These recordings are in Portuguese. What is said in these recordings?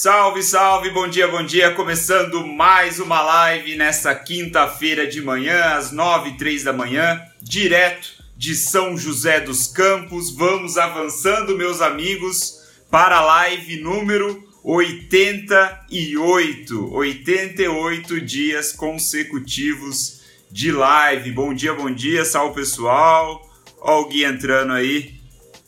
Salve, salve, bom dia, bom dia. Começando mais uma live nesta quinta-feira de manhã, às nove e três da manhã, direto de São José dos Campos. Vamos avançando, meus amigos, para a live número 88. 88 dias consecutivos de live. Bom dia, bom dia, salve pessoal. Ó o Gui entrando aí.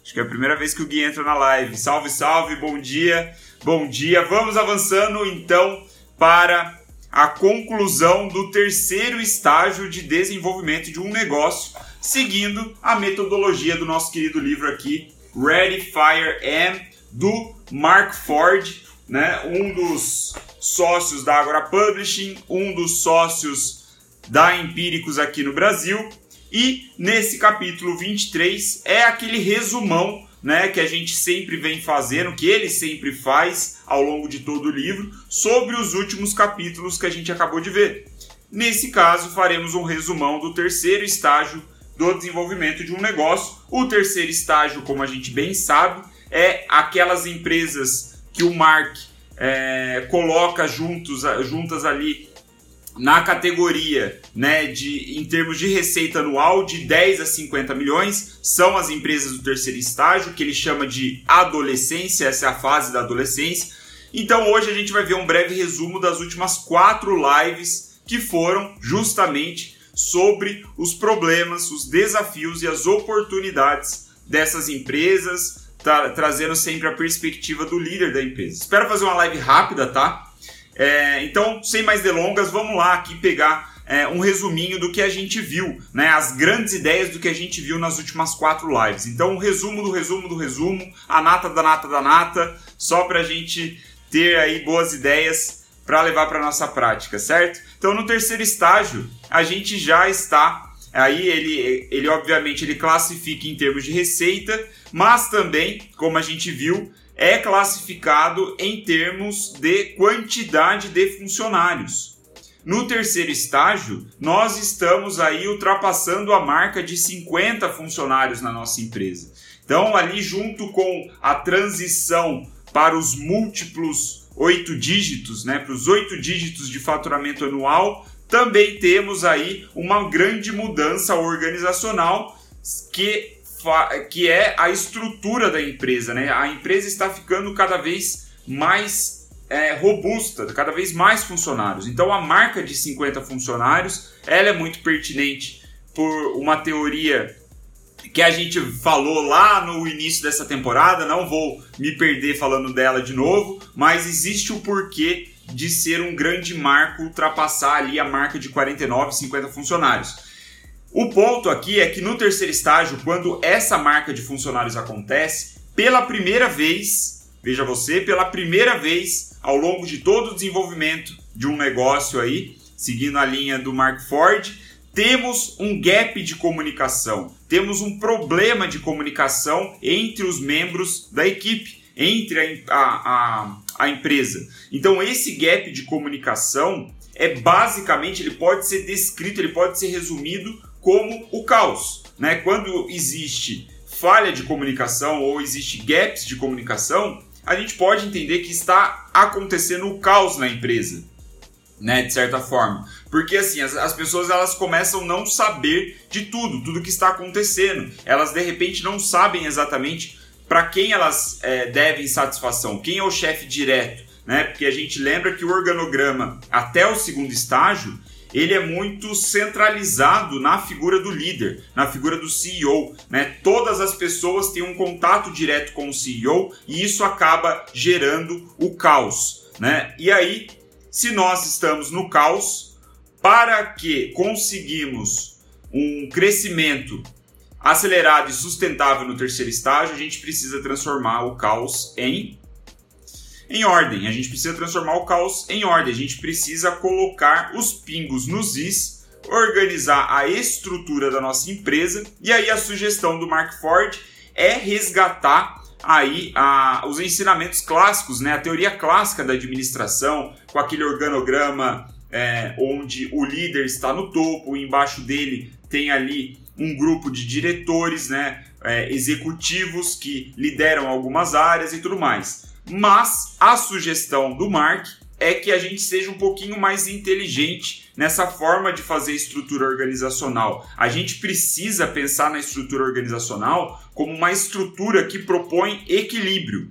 Acho que é a primeira vez que o Gui entra na live. Salve, salve, bom dia. Bom dia, vamos avançando então para a conclusão do terceiro estágio de desenvolvimento de um negócio, seguindo a metodologia do nosso querido livro aqui, Ready Fire M, do Mark Ford, né? um dos sócios da Agora Publishing, um dos sócios da Empíricos aqui no Brasil. E nesse capítulo 23 é aquele resumão né, que a gente sempre vem fazendo, que ele sempre faz ao longo de todo o livro, sobre os últimos capítulos que a gente acabou de ver. Nesse caso, faremos um resumão do terceiro estágio do desenvolvimento de um negócio. O terceiro estágio, como a gente bem sabe, é aquelas empresas que o Mark é, coloca juntos, juntas ali na categoria, né, de em termos de receita anual de 10 a 50 milhões, são as empresas do terceiro estágio, que ele chama de adolescência, essa é a fase da adolescência. Então hoje a gente vai ver um breve resumo das últimas quatro lives que foram justamente sobre os problemas, os desafios e as oportunidades dessas empresas, trazendo sempre a perspectiva do líder da empresa. Espero fazer uma live rápida, tá? É, então, sem mais delongas, vamos lá aqui pegar é, um resuminho do que a gente viu, né? As grandes ideias do que a gente viu nas últimas quatro lives. Então, um resumo do resumo do resumo, a nata da nata da nata, só para a gente ter aí boas ideias para levar para nossa prática, certo? Então, no terceiro estágio, a gente já está Aí ele, ele obviamente ele classifica em termos de receita, mas também, como a gente viu, é classificado em termos de quantidade de funcionários. No terceiro estágio, nós estamos aí ultrapassando a marca de 50 funcionários na nossa empresa. Então, ali junto com a transição para os múltiplos oito dígitos, né, para os oito dígitos de faturamento anual, também temos aí uma grande mudança organizacional que que é a estrutura da empresa, né? A empresa está ficando cada vez mais é, robusta, cada vez mais funcionários. Então a marca de 50 funcionários, ela é muito pertinente por uma teoria que a gente falou lá no início dessa temporada, não vou me perder falando dela de novo, mas existe o porquê de ser um grande marco ultrapassar ali a marca de 49, 50 funcionários. O ponto aqui é que no terceiro estágio, quando essa marca de funcionários acontece, pela primeira vez, veja você, pela primeira vez ao longo de todo o desenvolvimento de um negócio aí, seguindo a linha do Mark Ford, temos um gap de comunicação, temos um problema de comunicação entre os membros da equipe, entre a, a, a, a empresa. Então, esse gap de comunicação é basicamente, ele pode ser descrito, ele pode ser resumido como o caos. Né? Quando existe falha de comunicação ou existe gaps de comunicação, a gente pode entender que está acontecendo o caos na empresa, né, de certa forma. Porque assim, as, as pessoas elas começam a não saber de tudo, tudo que está acontecendo. Elas de repente não sabem exatamente para quem elas é, devem satisfação, quem é o chefe direto, né? Porque a gente lembra que o organograma até o segundo estágio ele é muito centralizado na figura do líder, na figura do CEO. Né? Todas as pessoas têm um contato direto com o CEO e isso acaba gerando o caos. Né? E aí, se nós estamos no caos, para que conseguimos um crescimento acelerado e sustentável no terceiro estágio, a gente precisa transformar o caos em em ordem. A gente precisa transformar o caos em ordem. A gente precisa colocar os pingos nos is, organizar a estrutura da nossa empresa. E aí a sugestão do Mark Ford é resgatar aí a, os ensinamentos clássicos, né? A teoria clássica da administração, com aquele organograma é, onde o líder está no topo, embaixo dele tem ali um grupo de diretores, né? É, executivos que lideram algumas áreas e tudo mais. Mas a sugestão do Mark é que a gente seja um pouquinho mais inteligente nessa forma de fazer estrutura organizacional. A gente precisa pensar na estrutura organizacional como uma estrutura que propõe equilíbrio.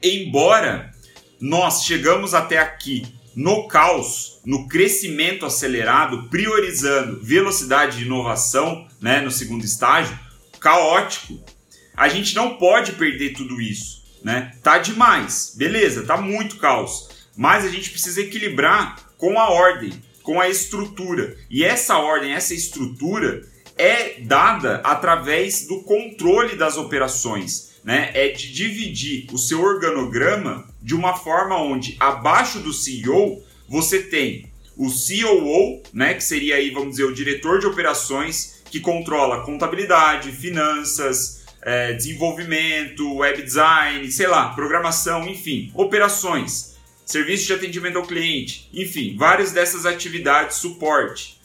Embora nós chegamos até aqui no caos, no crescimento acelerado, priorizando velocidade de inovação, né, no segundo estágio, caótico. A gente não pode perder tudo isso, né? Tá demais, beleza, tá muito caos, mas a gente precisa equilibrar com a ordem, com a estrutura. E essa ordem, essa estrutura é dada através do controle das operações, né? É de dividir o seu organograma de uma forma onde abaixo do CEO você tem o COO, né, que seria aí, vamos dizer, o diretor de operações que controla contabilidade, finanças, é, desenvolvimento, web design, sei lá, programação, enfim, operações, serviço de atendimento ao cliente, enfim, várias dessas atividades, suporte.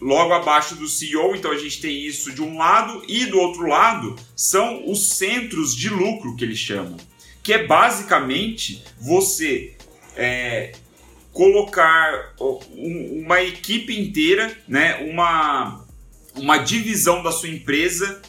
Logo abaixo do CEO, então a gente tem isso de um lado, e do outro lado são os centros de lucro que eles chamam, que é basicamente você é, colocar uma equipe inteira, né, uma, uma divisão da sua empresa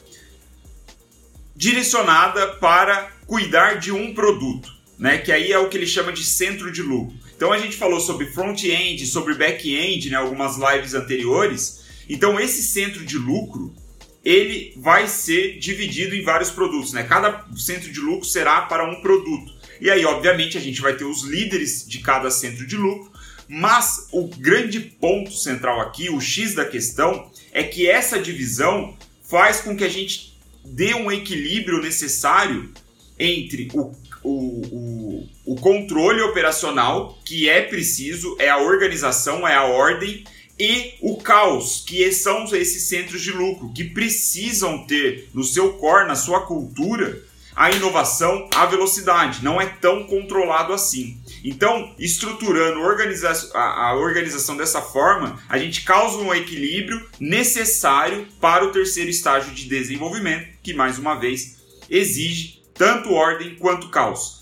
direcionada para cuidar de um produto, né? Que aí é o que ele chama de centro de lucro. Então a gente falou sobre front-end, sobre back-end, né? Algumas lives anteriores. Então esse centro de lucro ele vai ser dividido em vários produtos, né? Cada centro de lucro será para um produto. E aí, obviamente, a gente vai ter os líderes de cada centro de lucro, mas o grande ponto central aqui, o X da questão, é que essa divisão faz com que a gente dê um equilíbrio necessário entre o, o, o, o controle operacional, que é preciso, é a organização, é a ordem, e o caos, que são esses centros de lucro, que precisam ter no seu core, na sua cultura, a inovação, a velocidade. Não é tão controlado assim. Então, estruturando organiza a, a organização dessa forma, a gente causa um equilíbrio necessário para o terceiro estágio de desenvolvimento, que mais uma vez exige tanto ordem quanto caos.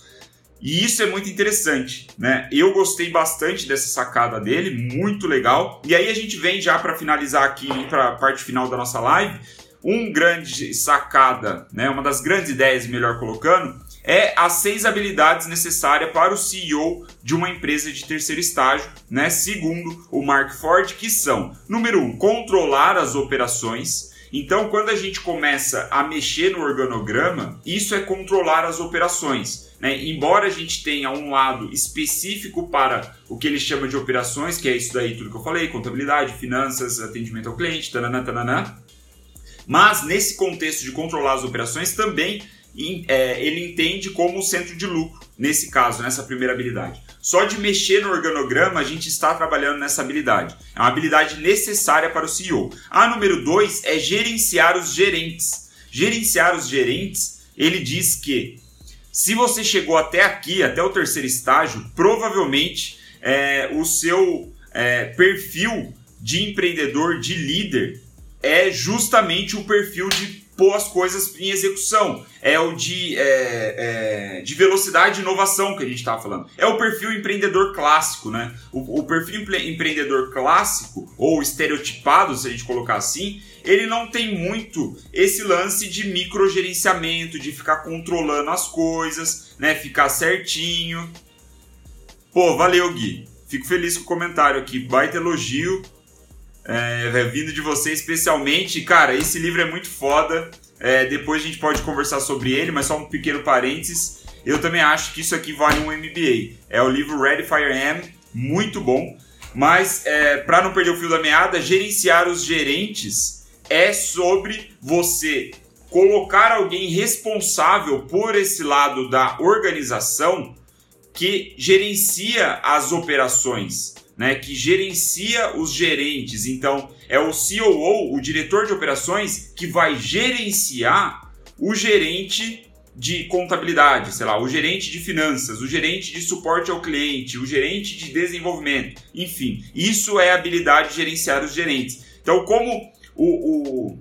E isso é muito interessante, né? Eu gostei bastante dessa sacada dele, muito legal. E aí a gente vem já para finalizar aqui para a parte final da nossa live, um grande sacada, né? Uma das grandes ideias, melhor colocando, é as seis habilidades necessárias para o CEO de uma empresa de terceiro estágio, né? Segundo o Mark Ford, que são: número um, controlar as operações. Então, quando a gente começa a mexer no organograma, isso é controlar as operações. Né? Embora a gente tenha um lado específico para o que ele chama de operações, que é isso daí tudo que eu falei, contabilidade, finanças, atendimento ao cliente, tananã, tananã. Mas nesse contexto de controlar as operações também ele entende como centro de lucro, nesse caso, nessa primeira habilidade. Só de mexer no organograma, a gente está trabalhando nessa habilidade. É uma habilidade necessária para o CEO. A número 2 é gerenciar os gerentes. Gerenciar os gerentes, ele diz que se você chegou até aqui, até o terceiro estágio, provavelmente é, o seu é, perfil de empreendedor, de líder, é justamente o perfil de pôr as coisas em execução. É o de, é, é, de velocidade e inovação que a gente estava falando. É o perfil empreendedor clássico, né? O, o perfil empreendedor clássico, ou estereotipado, se a gente colocar assim, ele não tem muito esse lance de microgerenciamento, de ficar controlando as coisas, né? Ficar certinho. Pô, valeu, Gui. Fico feliz com o comentário aqui. Baita elogio é, vindo de você especialmente. Cara, esse livro é muito foda. É, depois a gente pode conversar sobre ele, mas só um pequeno parênteses. Eu também acho que isso aqui vale um MBA. É o livro Ready Fire Am, muito bom. Mas é, para não perder o fio da meada, gerenciar os gerentes é sobre você colocar alguém responsável por esse lado da organização que gerencia as operações né, que gerencia os gerentes. Então, é o COO, o diretor de operações, que vai gerenciar o gerente de contabilidade, sei lá, o gerente de finanças, o gerente de suporte ao cliente, o gerente de desenvolvimento, enfim, isso é habilidade de gerenciar os gerentes. Então, como o, o,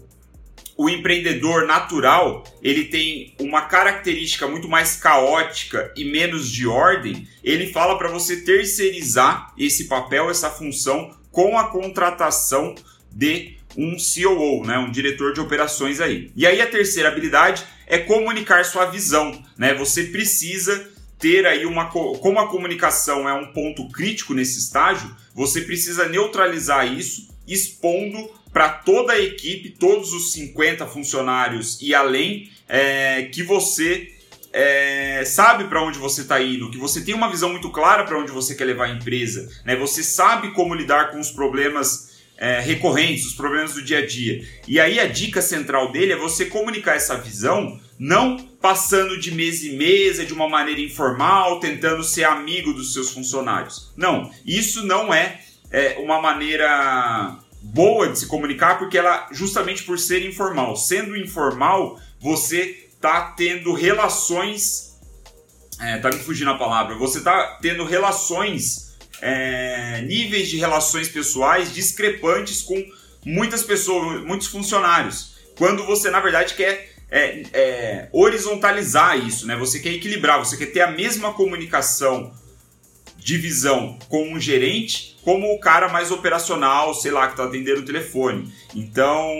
o empreendedor natural ele tem uma característica muito mais caótica e menos de ordem, ele fala para você terceirizar esse papel, essa função com a contratação de um COO, né, um diretor de operações aí. E aí a terceira habilidade é comunicar sua visão, né? Você precisa ter aí uma como a comunicação é um ponto crítico nesse estágio, você precisa neutralizar isso expondo para toda a equipe, todos os 50 funcionários e além, é, que você é, sabe para onde você está indo, que você tem uma visão muito clara para onde você quer levar a empresa, né? Você sabe como lidar com os problemas é, recorrentes, os problemas do dia a dia. E aí a dica central dele é você comunicar essa visão, não passando de mesa em mesa, de uma maneira informal, tentando ser amigo dos seus funcionários. Não, isso não é, é uma maneira boa de se comunicar porque ela justamente por ser informal, sendo informal, você tá tendo relações é, tá me fugindo a palavra, você tá tendo relações é, níveis de relações pessoais discrepantes com muitas pessoas, muitos funcionários. Quando você na verdade quer é, é, horizontalizar isso, né? Você quer equilibrar, você quer ter a mesma comunicação de visão com um gerente como o cara mais operacional, sei lá, que está atendendo o telefone. Então,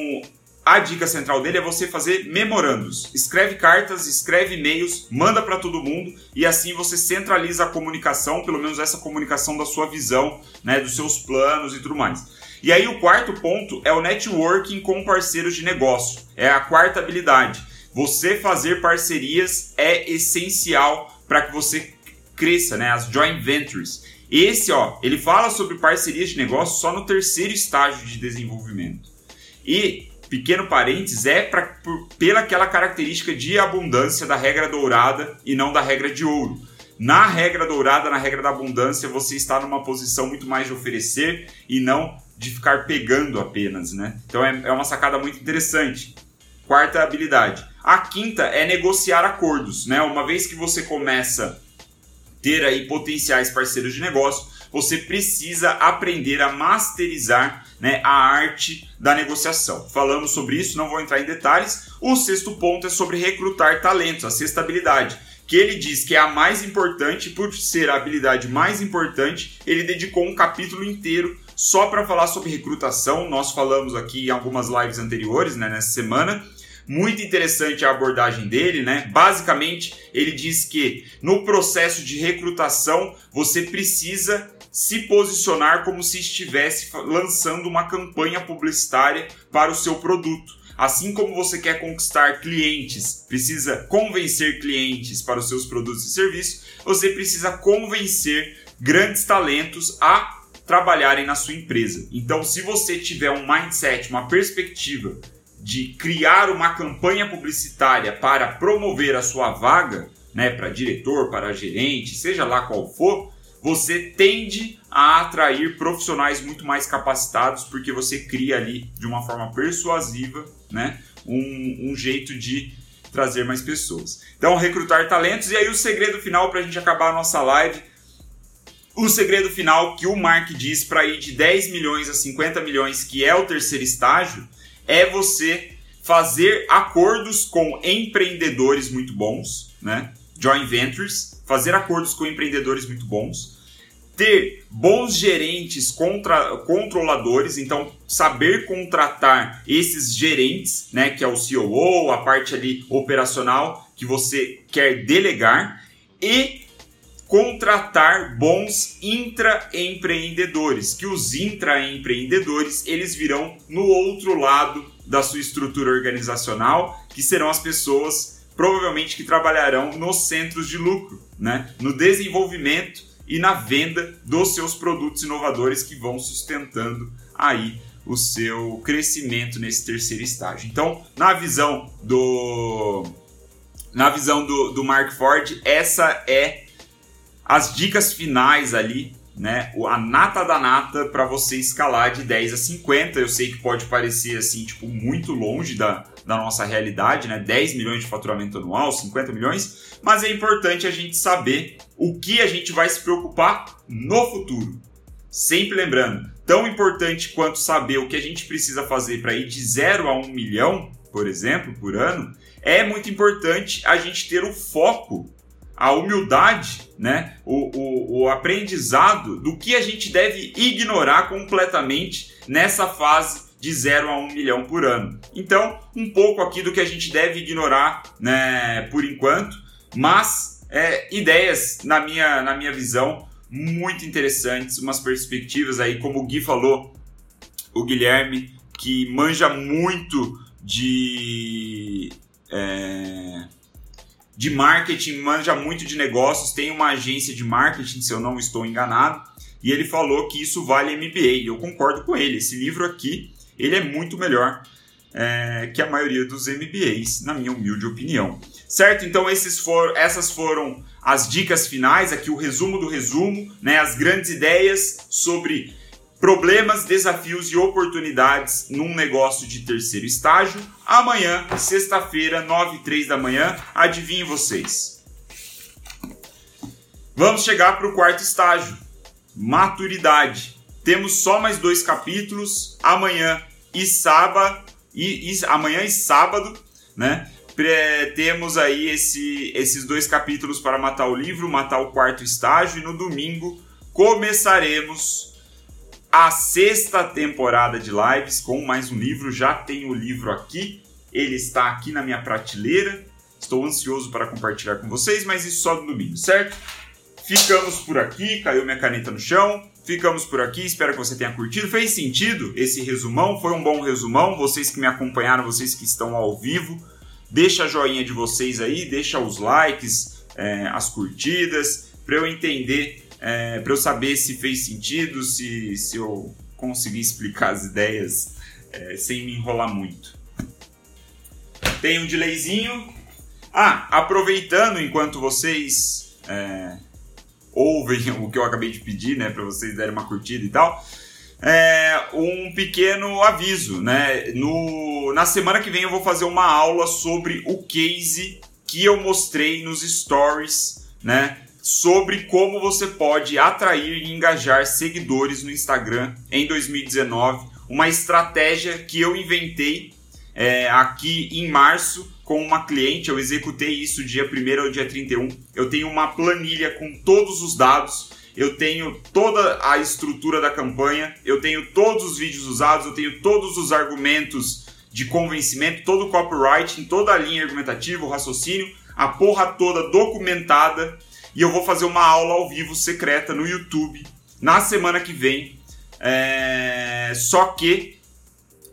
a dica central dele é você fazer memorandos. Escreve cartas, escreve e-mails, manda para todo mundo e assim você centraliza a comunicação, pelo menos essa comunicação da sua visão, né, dos seus planos e tudo mais. E aí o quarto ponto é o networking com parceiros de negócio. É a quarta habilidade. Você fazer parcerias é essencial para que você cresça, né? As joint ventures. Esse, ó, ele fala sobre parcerias de negócio só no terceiro estágio de desenvolvimento. E, pequeno parênteses, é pra, por, pela aquela característica de abundância da regra dourada e não da regra de ouro. Na regra dourada, na regra da abundância, você está numa posição muito mais de oferecer e não de ficar pegando apenas, né? Então é, é uma sacada muito interessante. Quarta habilidade. A quinta é negociar acordos, né? Uma vez que você começa ter aí potenciais parceiros de negócio, você precisa aprender a masterizar né, a arte da negociação. Falamos sobre isso, não vou entrar em detalhes. O sexto ponto é sobre recrutar talentos, a sexta habilidade, que ele diz que é a mais importante, por ser a habilidade mais importante, ele dedicou um capítulo inteiro só para falar sobre recrutação. Nós falamos aqui em algumas lives anteriores, né, nessa semana. Muito interessante a abordagem dele, né? Basicamente, ele diz que no processo de recrutação você precisa se posicionar como se estivesse lançando uma campanha publicitária para o seu produto. Assim como você quer conquistar clientes, precisa convencer clientes para os seus produtos e serviços, você precisa convencer grandes talentos a trabalharem na sua empresa. Então, se você tiver um mindset, uma perspectiva de criar uma campanha publicitária para promover a sua vaga, né, para diretor, para gerente, seja lá qual for, você tende a atrair profissionais muito mais capacitados porque você cria ali de uma forma persuasiva, né, um, um jeito de trazer mais pessoas. Então, recrutar talentos e aí o segredo final para a gente acabar a nossa live o segredo final que o Mark diz para ir de 10 milhões a 50 milhões, que é o terceiro estágio, é você fazer acordos com empreendedores muito bons, né? Joint ventures, fazer acordos com empreendedores muito bons, ter bons gerentes contra, controladores, então saber contratar esses gerentes, né, que é o COO, a parte ali operacional que você quer delegar. E contratar bons intraempreendedores, que os intraempreendedores eles virão no outro lado da sua estrutura organizacional, que serão as pessoas provavelmente que trabalharão nos centros de lucro, né? no desenvolvimento e na venda dos seus produtos inovadores que vão sustentando aí o seu crescimento nesse terceiro estágio. Então, na visão do na visão do, do Mark Ford, essa é as dicas finais ali né, a nata da nata para você escalar de 10 a 50. Eu sei que pode parecer assim, tipo, muito longe da, da nossa realidade, né? 10 milhões de faturamento anual, 50 milhões, mas é importante a gente saber o que a gente vai se preocupar no futuro. Sempre lembrando, tão importante quanto saber o que a gente precisa fazer para ir de 0 a 1 milhão por exemplo, por ano, é muito importante a gente ter o foco, a humildade, né? o, o, o aprendizado do que a gente deve ignorar completamente nessa fase de 0 a 1 milhão por ano. Então, um pouco aqui do que a gente deve ignorar né, por enquanto, mas é, ideias, na minha, na minha visão, muito interessantes, umas perspectivas aí, como o Gui falou, o Guilherme, que manja muito de. É, de marketing, manja muito de negócios, tem uma agência de marketing, se eu não estou enganado, e ele falou que isso vale MBA. Eu concordo com ele. Esse livro aqui, ele é muito melhor é, que a maioria dos MBAs, na minha humilde opinião. Certo? Então esses for, essas foram as dicas finais, aqui o resumo do resumo, né, as grandes ideias sobre problemas, desafios e oportunidades num negócio de terceiro estágio. Amanhã, sexta-feira, 9 e 3 da manhã, adivinhem vocês. Vamos chegar para o quarto estágio, maturidade. Temos só mais dois capítulos, amanhã e sábado, e, e amanhã e sábado, né? temos aí esse, esses dois capítulos para matar o livro, matar o quarto estágio, e no domingo começaremos a sexta temporada de lives com mais um livro. Já tenho o livro aqui, ele está aqui na minha prateleira. Estou ansioso para compartilhar com vocês, mas isso só no domingo, certo? Ficamos por aqui, caiu minha caneta no chão. Ficamos por aqui, espero que você tenha curtido. Fez sentido esse resumão? Foi um bom resumão. Vocês que me acompanharam, vocês que estão ao vivo, Deixa a joinha de vocês aí, deixa os likes, é, as curtidas, para eu entender, é, para eu saber se fez sentido, se, se eu consegui explicar as ideias é, sem me enrolar muito. Tem um delayzinho. Ah, aproveitando enquanto vocês é, ouvem o que eu acabei de pedir, né, para vocês darem uma curtida e tal é, um pequeno aviso, né? No, na semana que vem eu vou fazer uma aula sobre o case que eu mostrei nos stories, né? Sobre como você pode atrair e engajar seguidores no Instagram em 2019. Uma estratégia que eu inventei é, aqui em março com uma cliente. Eu executei isso dia 1 ao dia 31. Eu tenho uma planilha com todos os dados eu tenho toda a estrutura da campanha, eu tenho todos os vídeos usados, eu tenho todos os argumentos de convencimento, todo o copywriting, toda a linha argumentativa, o raciocínio, a porra toda documentada. E eu vou fazer uma aula ao vivo secreta no YouTube na semana que vem. É... Só que,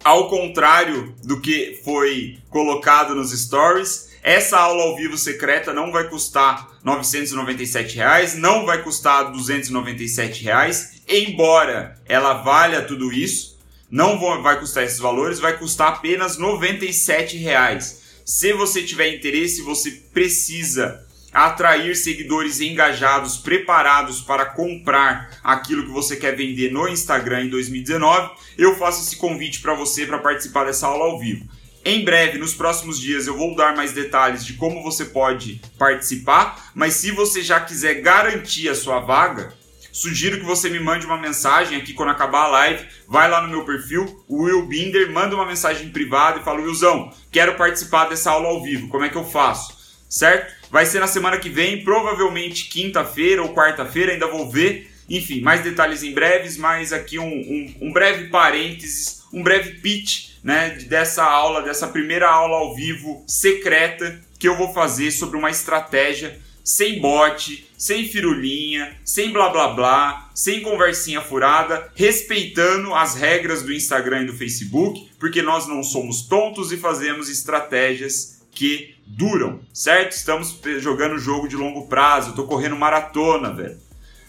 ao contrário do que foi colocado nos stories, essa aula ao vivo secreta não vai custar 997 reais, não vai custar 297 reais, embora ela valha tudo isso, não vai custar esses valores, vai custar apenas 97 reais. Se você tiver interesse, você precisa atrair seguidores engajados, preparados para comprar aquilo que você quer vender no Instagram em 2019, eu faço esse convite para você para participar dessa aula ao vivo. Em breve, nos próximos dias, eu vou dar mais detalhes de como você pode participar, mas se você já quiser garantir a sua vaga, sugiro que você me mande uma mensagem aqui quando acabar a live, vai lá no meu perfil, Will Binder, manda uma mensagem privada e fala: Willzão, quero participar dessa aula ao vivo, como é que eu faço? Certo? Vai ser na semana que vem, provavelmente quinta-feira ou quarta-feira, ainda vou ver. Enfim, mais detalhes em breves, mas aqui um, um, um breve parênteses, um breve pitch né, dessa aula, dessa primeira aula ao vivo secreta que eu vou fazer sobre uma estratégia sem bot, sem firulinha, sem blá blá blá, sem conversinha furada, respeitando as regras do Instagram e do Facebook, porque nós não somos tontos e fazemos estratégias que duram, certo? Estamos jogando jogo de longo prazo, tô correndo maratona, velho.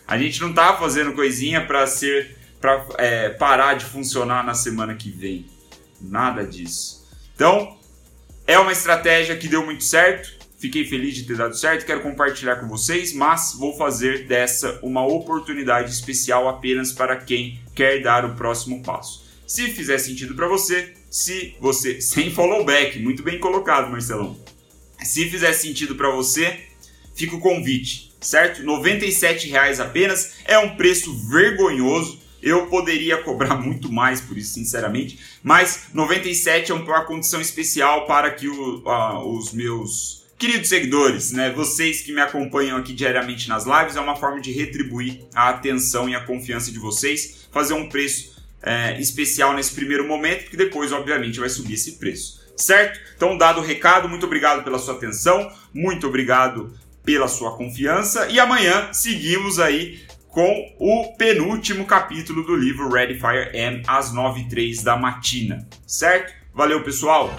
A gente não tá fazendo coisinha para ser para é, parar de funcionar na semana que vem. Nada disso. Então, é uma estratégia que deu muito certo. Fiquei feliz de ter dado certo, quero compartilhar com vocês, mas vou fazer dessa uma oportunidade especial apenas para quem quer dar o próximo passo. Se fizer sentido para você, se você sem follow back, muito bem colocado, Marcelão. Se fizer sentido para você, fica o convite, certo? R$ 97 apenas é um preço vergonhoso Eu poderia cobrar muito mais por isso, sinceramente, mas 97 é uma condição especial para que o, uh, os meus queridos seguidores, né, vocês que me acompanham aqui diariamente nas lives, é uma forma de retribuir a atenção e a confiança de vocês, fazer um preço é, especial nesse primeiro momento, porque depois, obviamente, vai subir esse preço. Certo? Então, dado o recado, muito obrigado pela sua atenção, muito obrigado pela sua confiança e amanhã seguimos aí com o penúltimo capítulo do livro Ready Fire M às 9 h 03 da matina, certo? Valeu, pessoal!